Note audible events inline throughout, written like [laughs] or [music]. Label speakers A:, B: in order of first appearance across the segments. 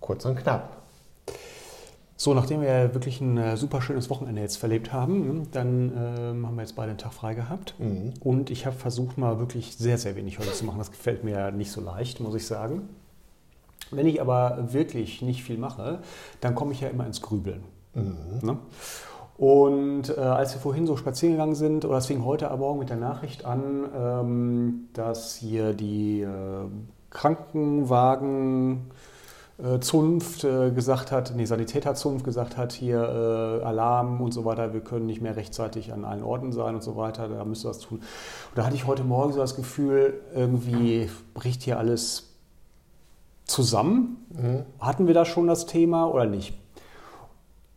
A: Kurz und knapp.
B: So, nachdem wir wirklich ein äh, super schönes Wochenende jetzt verlebt haben, dann ähm, haben wir jetzt beide einen Tag frei gehabt.
A: Mhm.
B: Und ich habe versucht, mal wirklich sehr, sehr wenig heute zu machen. Das gefällt mir nicht so leicht, muss ich sagen. Wenn ich aber wirklich nicht viel mache, dann komme ich ja immer ins Grübeln. Ne? Und äh, als wir vorhin so spazieren gegangen sind, oder es fing heute aber Morgen mit der Nachricht an, ähm, dass hier die äh, Krankenwagen äh, Zunft äh, gesagt hat, nee, Sanitäterzunft gesagt hat, hier äh, Alarm und so weiter, wir können nicht mehr rechtzeitig an allen Orten sein und so weiter, da müsst ihr was tun. Und da hatte ich heute Morgen so das Gefühl, irgendwie bricht hier alles zusammen. Hatten wir da schon das Thema oder nicht?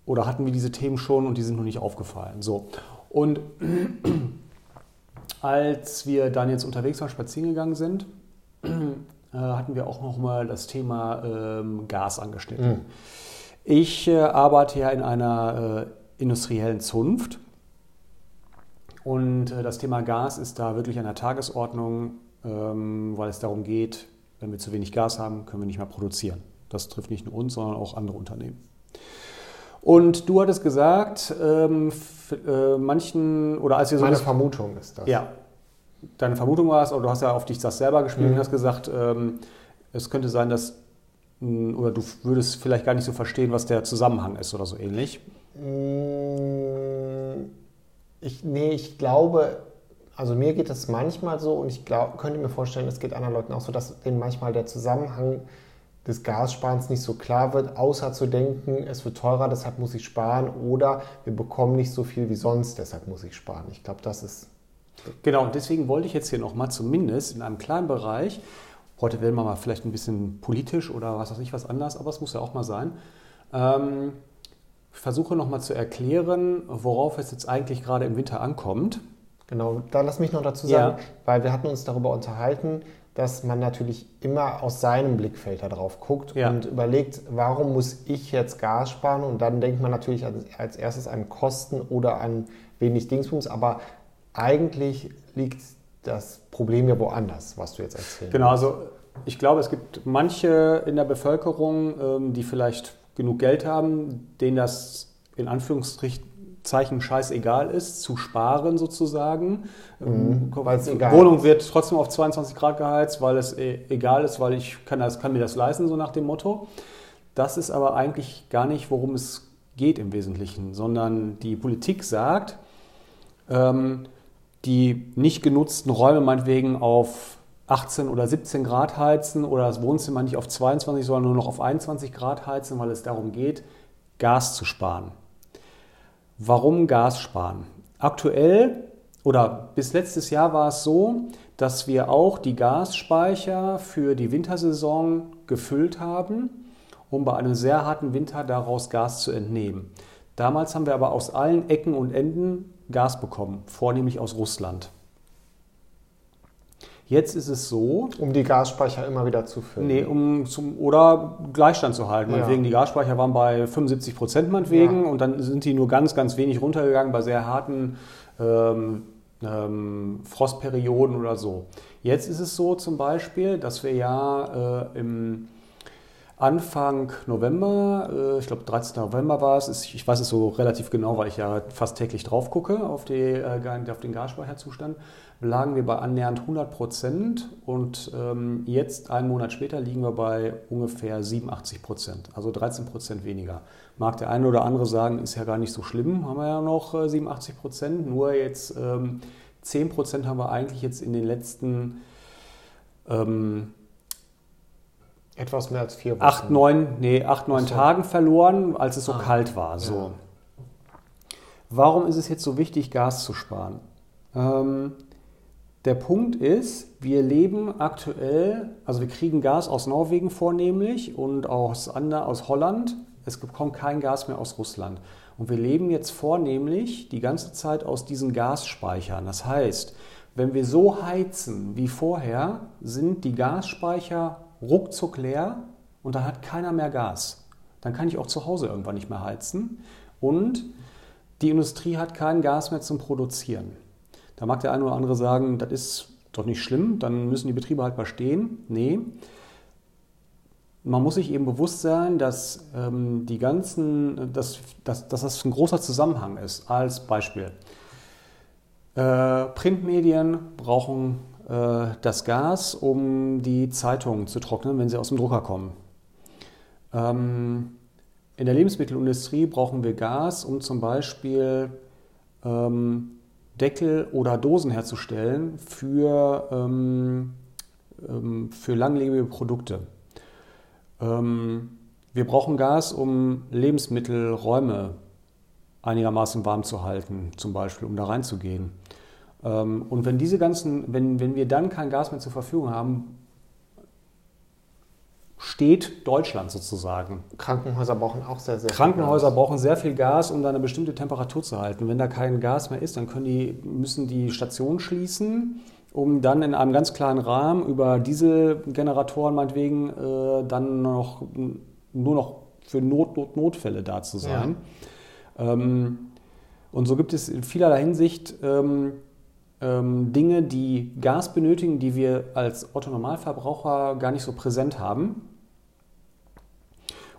B: Oder hatten wir diese Themen schon und die sind noch nicht aufgefallen? So. Und [clears throat] als wir dann jetzt unterwegs waren, spazieren gegangen sind, [clears throat] äh, hatten wir auch noch mal das Thema ähm, Gas angeschnitten. Ich äh, arbeite ja in einer äh, industriellen Zunft und äh, das Thema Gas ist da wirklich an der Tagesordnung, ähm, weil es darum geht, wenn wir zu wenig Gas haben, können wir nicht mehr produzieren. Das trifft nicht nur uns, sondern auch andere Unternehmen. Und du hattest gesagt, ähm, äh, manchen, oder als wir so
A: Meine
B: das-
A: Vermutung ist das.
B: ja, deine Vermutung war es, aber du hast ja auf dich das selber gespielt
A: Mhm.
B: und hast gesagt, ähm, es könnte sein, dass, mh, oder du würdest vielleicht gar nicht so verstehen, was der Zusammenhang ist oder so ähnlich.
A: Mm, Ich, nee, ich glaube, also mir geht es manchmal so und ich glaub, könnte mir vorstellen, es geht anderen Leuten auch so, dass denen manchmal der Zusammenhang des Gassparens nicht so klar wird, außer zu denken, es wird teurer, deshalb muss ich sparen oder wir bekommen nicht so viel wie sonst, deshalb muss ich sparen. Ich glaube, das ist
B: Genau, und deswegen wollte ich jetzt hier nochmal zumindest in einem kleinen Bereich, heute werden wir mal vielleicht ein bisschen politisch oder was weiß ich was anders, aber es muss ja auch mal sein, ähm, versuche nochmal zu erklären, worauf es jetzt eigentlich gerade im Winter ankommt.
A: Genau, da lass mich noch dazu
B: Ja.
A: sagen, weil wir hatten uns darüber unterhalten, dass man natürlich immer aus seinem Blickfeld da drauf guckt
B: Ja.
A: und überlegt, warum muss ich jetzt Gas sparen? Und dann denkt man natürlich als, erstes an Kosten oder an wenig Dingsbums, aber eigentlich liegt das Problem ja woanders, was du jetzt erzählst.
B: Genau, also ich glaube, es gibt manche in der Bevölkerung, ähm, die vielleicht genug Geld haben, denen das in Anführungszeichen scheißegal ist, zu sparen sozusagen. Ähm,
A: Mhm, egal
B: Wohnung wird trotzdem auf 22 Grad geheizt, weil es e- egal ist, weil ich kann, das, kann mir das leisten, so nach dem Motto. Das ist aber eigentlich gar nicht, worum es geht im Wesentlichen, sondern die Politik sagt, ähm, die nicht genutzten Räume meinetwegen auf 18 oder 17 Grad heizen oder das Wohnzimmer nicht auf 22, sondern nur noch auf 21 Grad heizen, weil es darum geht, Gas zu sparen. Warum Gas sparen? Aktuell oder bis letztes Jahr war es so, dass wir auch die Gasspeicher für die Wintersaison gefüllt haben, um bei einem sehr harten Winter daraus Gas zu entnehmen. Damals haben wir aber aus allen Ecken und Enden Gas bekommen, vornehmlich aus Russland. Jetzt ist es so,
A: Um die Gasspeicher immer wieder zu füllen.
B: Nee, um zum oder Gleichstand zu halten.
A: Ja.
B: Meinetwegen, die Gasspeicher waren bei 75 Prozent meinetwegen
A: Ja.
B: und dann sind die nur ganz, ganz wenig runtergegangen bei sehr harten ähm, ähm, Frostperioden oder so. Jetzt ist es so zum Beispiel, dass wir ja äh, im Anfang November, äh, ich glaube 13. November war es, ich weiß es so relativ genau, weil ich ja fast täglich drauf gucke auf, die, äh, auf den Gasspeicherzustand, lagen wir bei annähernd 100 Prozent und ähm, jetzt, einen Monat später, liegen wir bei ungefähr 87 Prozent, also 13 Prozent weniger. Mag der eine oder andere sagen, ist ja gar nicht so schlimm, haben wir ja noch äh, 87 Prozent, nur jetzt ähm, 10 Prozent haben wir eigentlich jetzt in den letzten ähm,
A: Etwas mehr als vier Wochen.
B: acht, neun, nee, acht, neun
A: so.
B: Tagen verloren, als es so
A: Ah,
B: kalt war. So.
A: ja.
B: Warum ist es jetzt so wichtig, Gas zu sparen? Ähm, der Punkt ist, wir leben aktuell, also wir kriegen Gas aus Norwegen vornehmlich und aus, Ander, aus Holland. Es kommt kein Gas mehr aus Russland. Und wir leben jetzt vornehmlich die ganze Zeit aus diesen Gasspeichern. Das heißt, wenn wir so heizen wie vorher, sind die Gasspeicher ruckzuck leer und dann hat keiner mehr Gas. Dann kann ich auch zu Hause irgendwann nicht mehr heizen. Und die Industrie hat kein Gas mehr zum Produzieren. Da mag der eine oder andere sagen, das ist doch nicht schlimm, dann müssen die Betriebe halt mal stehen. Nee. Man muss sich eben bewusst sein, dass ähm, die ganzen, dass, dass, dass das ein großer Zusammenhang ist. Als Beispiel. Äh, Printmedien brauchen das Gas, um die Zeitungen zu trocknen, wenn sie aus dem Drucker kommen. Ähm, in der Lebensmittelindustrie brauchen wir Gas, um zum Beispiel ähm, Deckel oder Dosen herzustellen für, ähm, für langlebige Produkte. Wir brauchen Gas, um Lebensmittelräume einigermaßen warm zu halten, zum Beispiel, um da reinzugehen. Ähm, und wenn diese ganzen, wenn, wenn wir dann kein Gas mehr zur Verfügung haben, steht Deutschland sozusagen.
A: Krankenhäuser brauchen auch sehr, sehr
B: Krankenhäuser viel Gas. brauchen sehr viel Gas, um da eine bestimmte Temperatur zu halten. Wenn da kein Gas mehr ist, dann können die, müssen die Station schließen, um dann in einem ganz kleinen Rahmen über Dieselgeneratoren meinetwegen äh, dann noch, nur noch für Not, Not, Notfälle da zu sein. Ja. Ähm, und so gibt es in vielerlei Hinsicht ähm, ähm, Dinge, die Gas benötigen, die wir als Otto-Normalverbraucher gar nicht so präsent haben.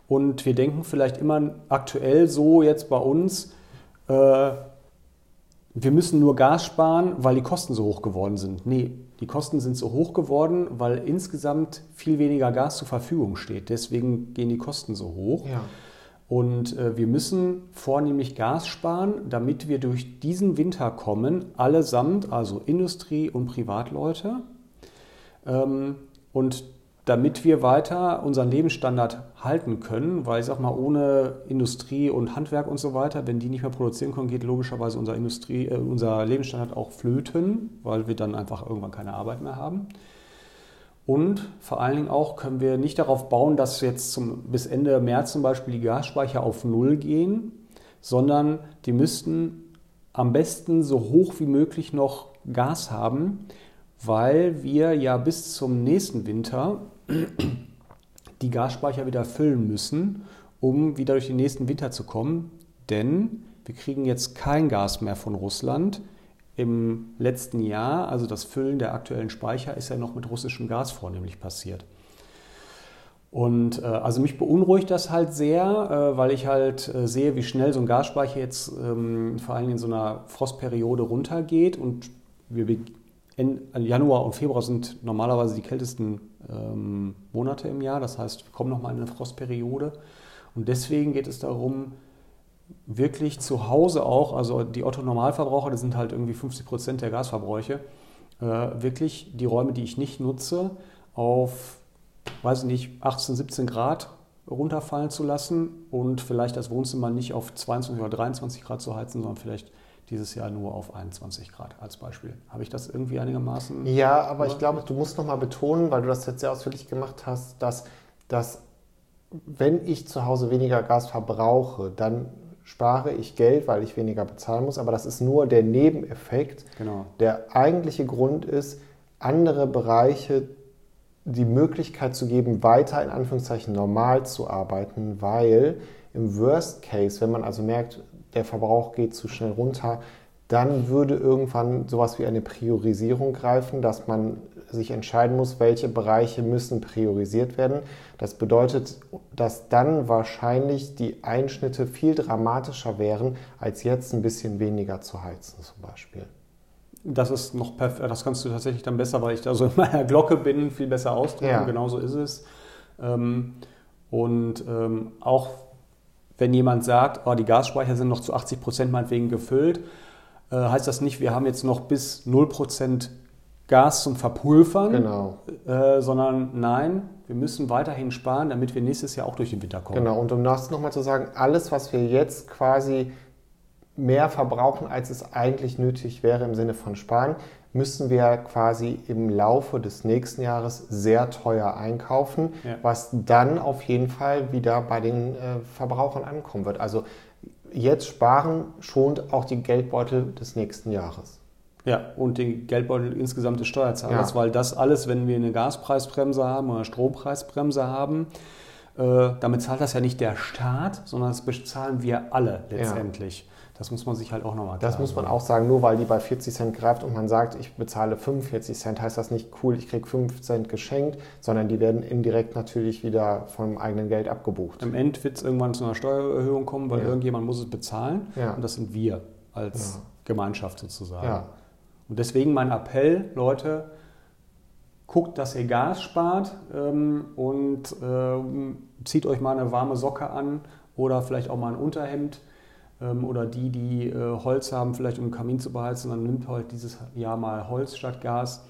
B: Und wir denken vielleicht immer aktuell so jetzt bei uns, äh, wir müssen nur Gas sparen, weil die Kosten so hoch geworden sind. Nee, die Kosten sind so hoch geworden, weil insgesamt viel weniger Gas zur Verfügung steht. Deswegen gehen die Kosten so hoch. Ja. Und äh, wir müssen vornehmlich Gas sparen, damit wir durch diesen Winter kommen, allesamt, also Industrie und Privatleute. Ähm, und damit wir weiter unseren Lebensstandard halten können, weil ich sag mal, ohne Industrie und Handwerk und so weiter, wenn die nicht mehr produzieren können, geht logischerweise unser, Industrie, äh, unser Lebensstandard auch flöten, weil wir dann einfach irgendwann keine Arbeit mehr haben. Und vor allen Dingen auch können wir nicht darauf bauen, dass jetzt zum, bis Ende März zum Beispiel die Gasspeicher auf Null gehen, sondern die müssten am besten so hoch wie möglich noch Gas haben, weil wir ja bis zum nächsten Winter die Gasspeicher wieder füllen müssen, um wieder durch den nächsten Winter zu kommen. Denn wir kriegen jetzt kein Gas mehr von Russland im letzten Jahr, also das Füllen der aktuellen Speicher, ist ja noch mit russischem Gas vornehmlich passiert. Und äh, also mich beunruhigt das halt sehr, äh, weil ich halt äh, sehe, wie schnell so ein Gasspeicher jetzt ähm, vor allem in so einer Frostperiode runtergeht. Und wir, in, Januar und Februar sind normalerweise die kältesten ähm, Monate im Jahr. Das heißt, wir kommen nochmal in eine Frostperiode. Und deswegen geht es darum, wirklich zu Hause auch, also die Otto-Normalverbraucher, das sind halt irgendwie 50 Prozent der Gasverbräuche, äh, wirklich die Räume, die ich nicht nutze, auf, weiß ich nicht, 18, 17 Grad runterfallen zu lassen und vielleicht das Wohnzimmer nicht auf 22 oder 23 Grad zu heizen, sondern vielleicht dieses Jahr nur auf 21 Grad als Beispiel. Habe ich das irgendwie einigermaßen?
A: Ja, aber ich glaube, du musst nochmal betonen, weil du das jetzt sehr ausführlich gemacht hast, dass, dass wenn ich zu Hause weniger Gas verbrauche, dann spare ich Geld, weil ich weniger bezahlen muss, aber das ist nur der Nebeneffekt. Genau. Der eigentliche Grund ist, andere Bereiche die Möglichkeit zu geben, weiter in Anführungszeichen normal zu arbeiten, weil im Worst Case, wenn man also merkt, der Verbrauch geht zu schnell runter, dann würde irgendwann sowas wie eine Priorisierung greifen, dass man sich entscheiden muss, welche Bereiche müssen priorisiert werden. Das bedeutet, dass dann wahrscheinlich die Einschnitte viel dramatischer wären, als jetzt ein bisschen weniger zu heizen zum Beispiel.
B: Das ist noch perfekt, das kannst du tatsächlich dann besser, weil ich da so in meiner Glocke bin, viel besser ausdrücken. Ja. Genau so ist es. Ähm, und ähm, auch wenn jemand sagt, oh, die Gasspeicher sind noch zu 80 Prozent meinetwegen gefüllt, äh, heißt das nicht, wir haben jetzt noch bis 0 Prozent Gas zum Verpulvern, genau. äh, sondern nein, wir müssen weiterhin sparen, damit wir nächstes Jahr auch durch den Winter kommen.
A: Genau, und um das nochmal zu sagen, alles, was wir jetzt quasi mehr verbrauchen, als es eigentlich nötig wäre im Sinne von Sparen, müssen wir quasi im Laufe des nächsten Jahres sehr teuer einkaufen, ja. was dann auf jeden Fall wieder bei den äh, Verbrauchern ankommen wird. Also jetzt sparen schont auch die Geldbeutel des nächsten Jahres.
B: Ja, und den Geldbeutel insgesamt des Steuerzahlers, ja. weil das alles, wenn wir eine Gaspreisbremse haben oder eine Strompreisbremse haben, äh, damit zahlt das ja nicht der Staat, sondern das bezahlen wir alle letztendlich. Ja. Das muss man sich halt auch nochmal
A: Das muss man auch sagen, nur weil die bei 40 Cent greift und man sagt, ich bezahle 45 Cent, heißt das nicht cool, ich kriege 5 Cent geschenkt, sondern die werden indirekt natürlich wieder vom eigenen Geld abgebucht.
B: Im End wird es irgendwann zu einer Steuererhöhung kommen, weil
A: Ja.
B: irgendjemand muss es bezahlen.
A: Ja.
B: Und das sind wir als
A: Ja.
B: Gemeinschaft sozusagen.
A: Ja.
B: Und deswegen mein Appell, Leute, guckt, dass ihr Gas spart ähm, und ähm, zieht euch mal eine warme Socke an oder vielleicht auch mal ein Unterhemd. Ähm, oder die, die äh, Holz haben, vielleicht um den Kamin zu beheizen, dann nimmt heute dieses Jahr mal Holz statt Gas.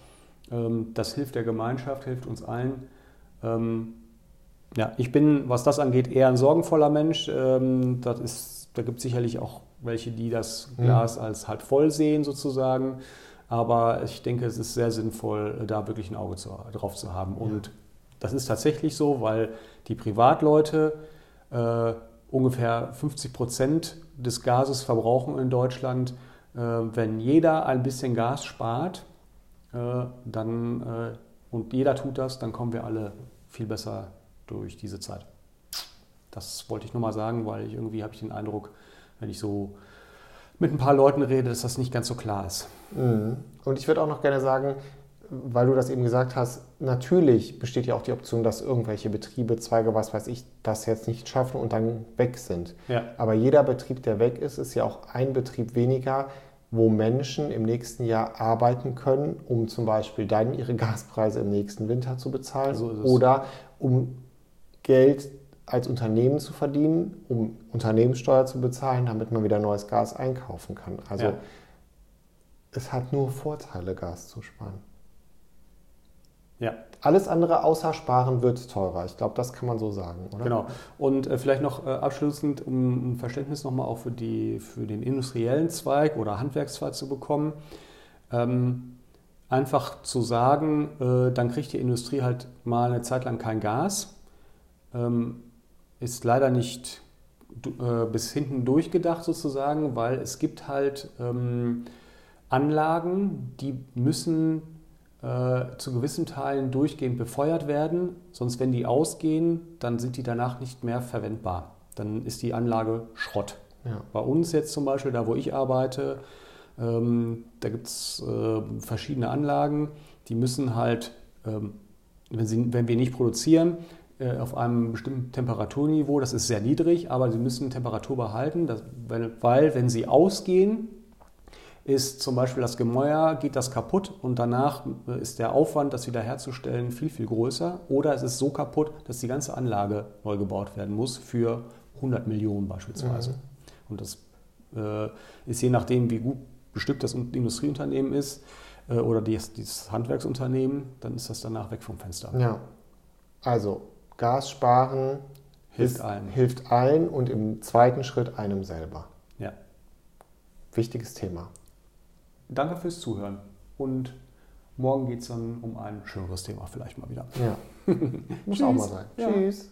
B: Ähm, das hilft der Gemeinschaft, hilft uns allen. Ähm, ja, ich bin, was das angeht, eher ein sorgenvoller Mensch. Ähm, das ist, da gibt es sicherlich auch welche, die das
A: Mhm.
B: Glas als halb voll sehen sozusagen. Aber ich denke, es ist sehr sinnvoll, da wirklich ein Auge zu, drauf zu haben. Und das ist tatsächlich so, weil die Privatleute äh, ungefähr 50 Prozent des Gases verbrauchen in Deutschland. Äh, wenn jeder ein bisschen Gas spart, äh, dann, äh, und jeder tut das, dann kommen wir alle viel besser durch diese Zeit. Das wollte ich nur mal sagen, weil ich irgendwie habe ich den Eindruck, wenn ich so mit ein paar Leuten rede, dass das nicht ganz so klar ist.
A: Mhm. Und ich würde auch noch gerne sagen, weil du das eben gesagt hast, natürlich besteht ja auch die Option, dass irgendwelche Betriebe, Zweige, was weiß ich, das jetzt nicht schaffen und dann weg sind.
B: Ja.
A: Aber jeder Betrieb, der weg ist, ist ja auch ein Betrieb weniger, wo Menschen im nächsten Jahr arbeiten können, um zum Beispiel dann ihre Gaspreise im nächsten Winter zu bezahlen
B: So
A: oder um Geld als Unternehmen zu verdienen, um Unternehmenssteuer zu bezahlen, damit man wieder neues Gas einkaufen kann. Also
B: Ja.
A: Es hat nur Vorteile, Gas zu sparen.
B: Ja,
A: Alles andere außer Sparen wird teurer. Ich glaube, das kann man so sagen, oder?
B: genau. Und äh, vielleicht noch äh, abschließend, um ein Verständnis nochmal auch für, die, für den industriellen Zweig oder Handwerkszweig zu bekommen. Ähm, einfach zu sagen, äh, dann kriegt die Industrie halt mal eine Zeit lang kein Gas, ähm, ist leider nicht äh, bis hinten durchgedacht sozusagen, weil es gibt halt ähm, Anlagen, die müssen äh, zu gewissen Teilen durchgehend befeuert werden, sonst wenn die ausgehen, dann sind die danach nicht mehr verwendbar. Dann ist die Anlage Schrott.
A: Ja.
B: Bei uns jetzt zum Beispiel, da wo ich arbeite, ähm, da gibt es äh, verschiedene Anlagen, die müssen halt, ähm, wenn, sie, wenn wir nicht produzieren, äh, auf einem bestimmten Temperaturniveau, das ist sehr niedrig, aber sie müssen Temperatur behalten, das, weil, weil wenn sie ausgehen, ist zum Beispiel das Gemäuer, geht das kaputt und danach äh, ist der Aufwand, das wiederherzustellen, viel, viel größer. Oder es ist so kaputt, dass die ganze Anlage neu gebaut werden muss für 100 Millionen beispielsweise.
A: Mhm.
B: Und das äh, ist je nachdem, wie gut bestückt das Industrieunternehmen ist äh, oder dieses, dieses Handwerksunternehmen, dann ist das danach weg vom Fenster.
A: Ja. Also, Gas sparen
B: Hilft allen.
A: hilft allen und im zweiten Schritt einem selber.
B: Ja.
A: Wichtiges Thema.
B: Danke fürs Zuhören und morgen geht es dann um ein schöneres Thema vielleicht mal wieder.
A: Ja. [laughs] Muss auch mal sein.
B: Ja.
A: Tschüss.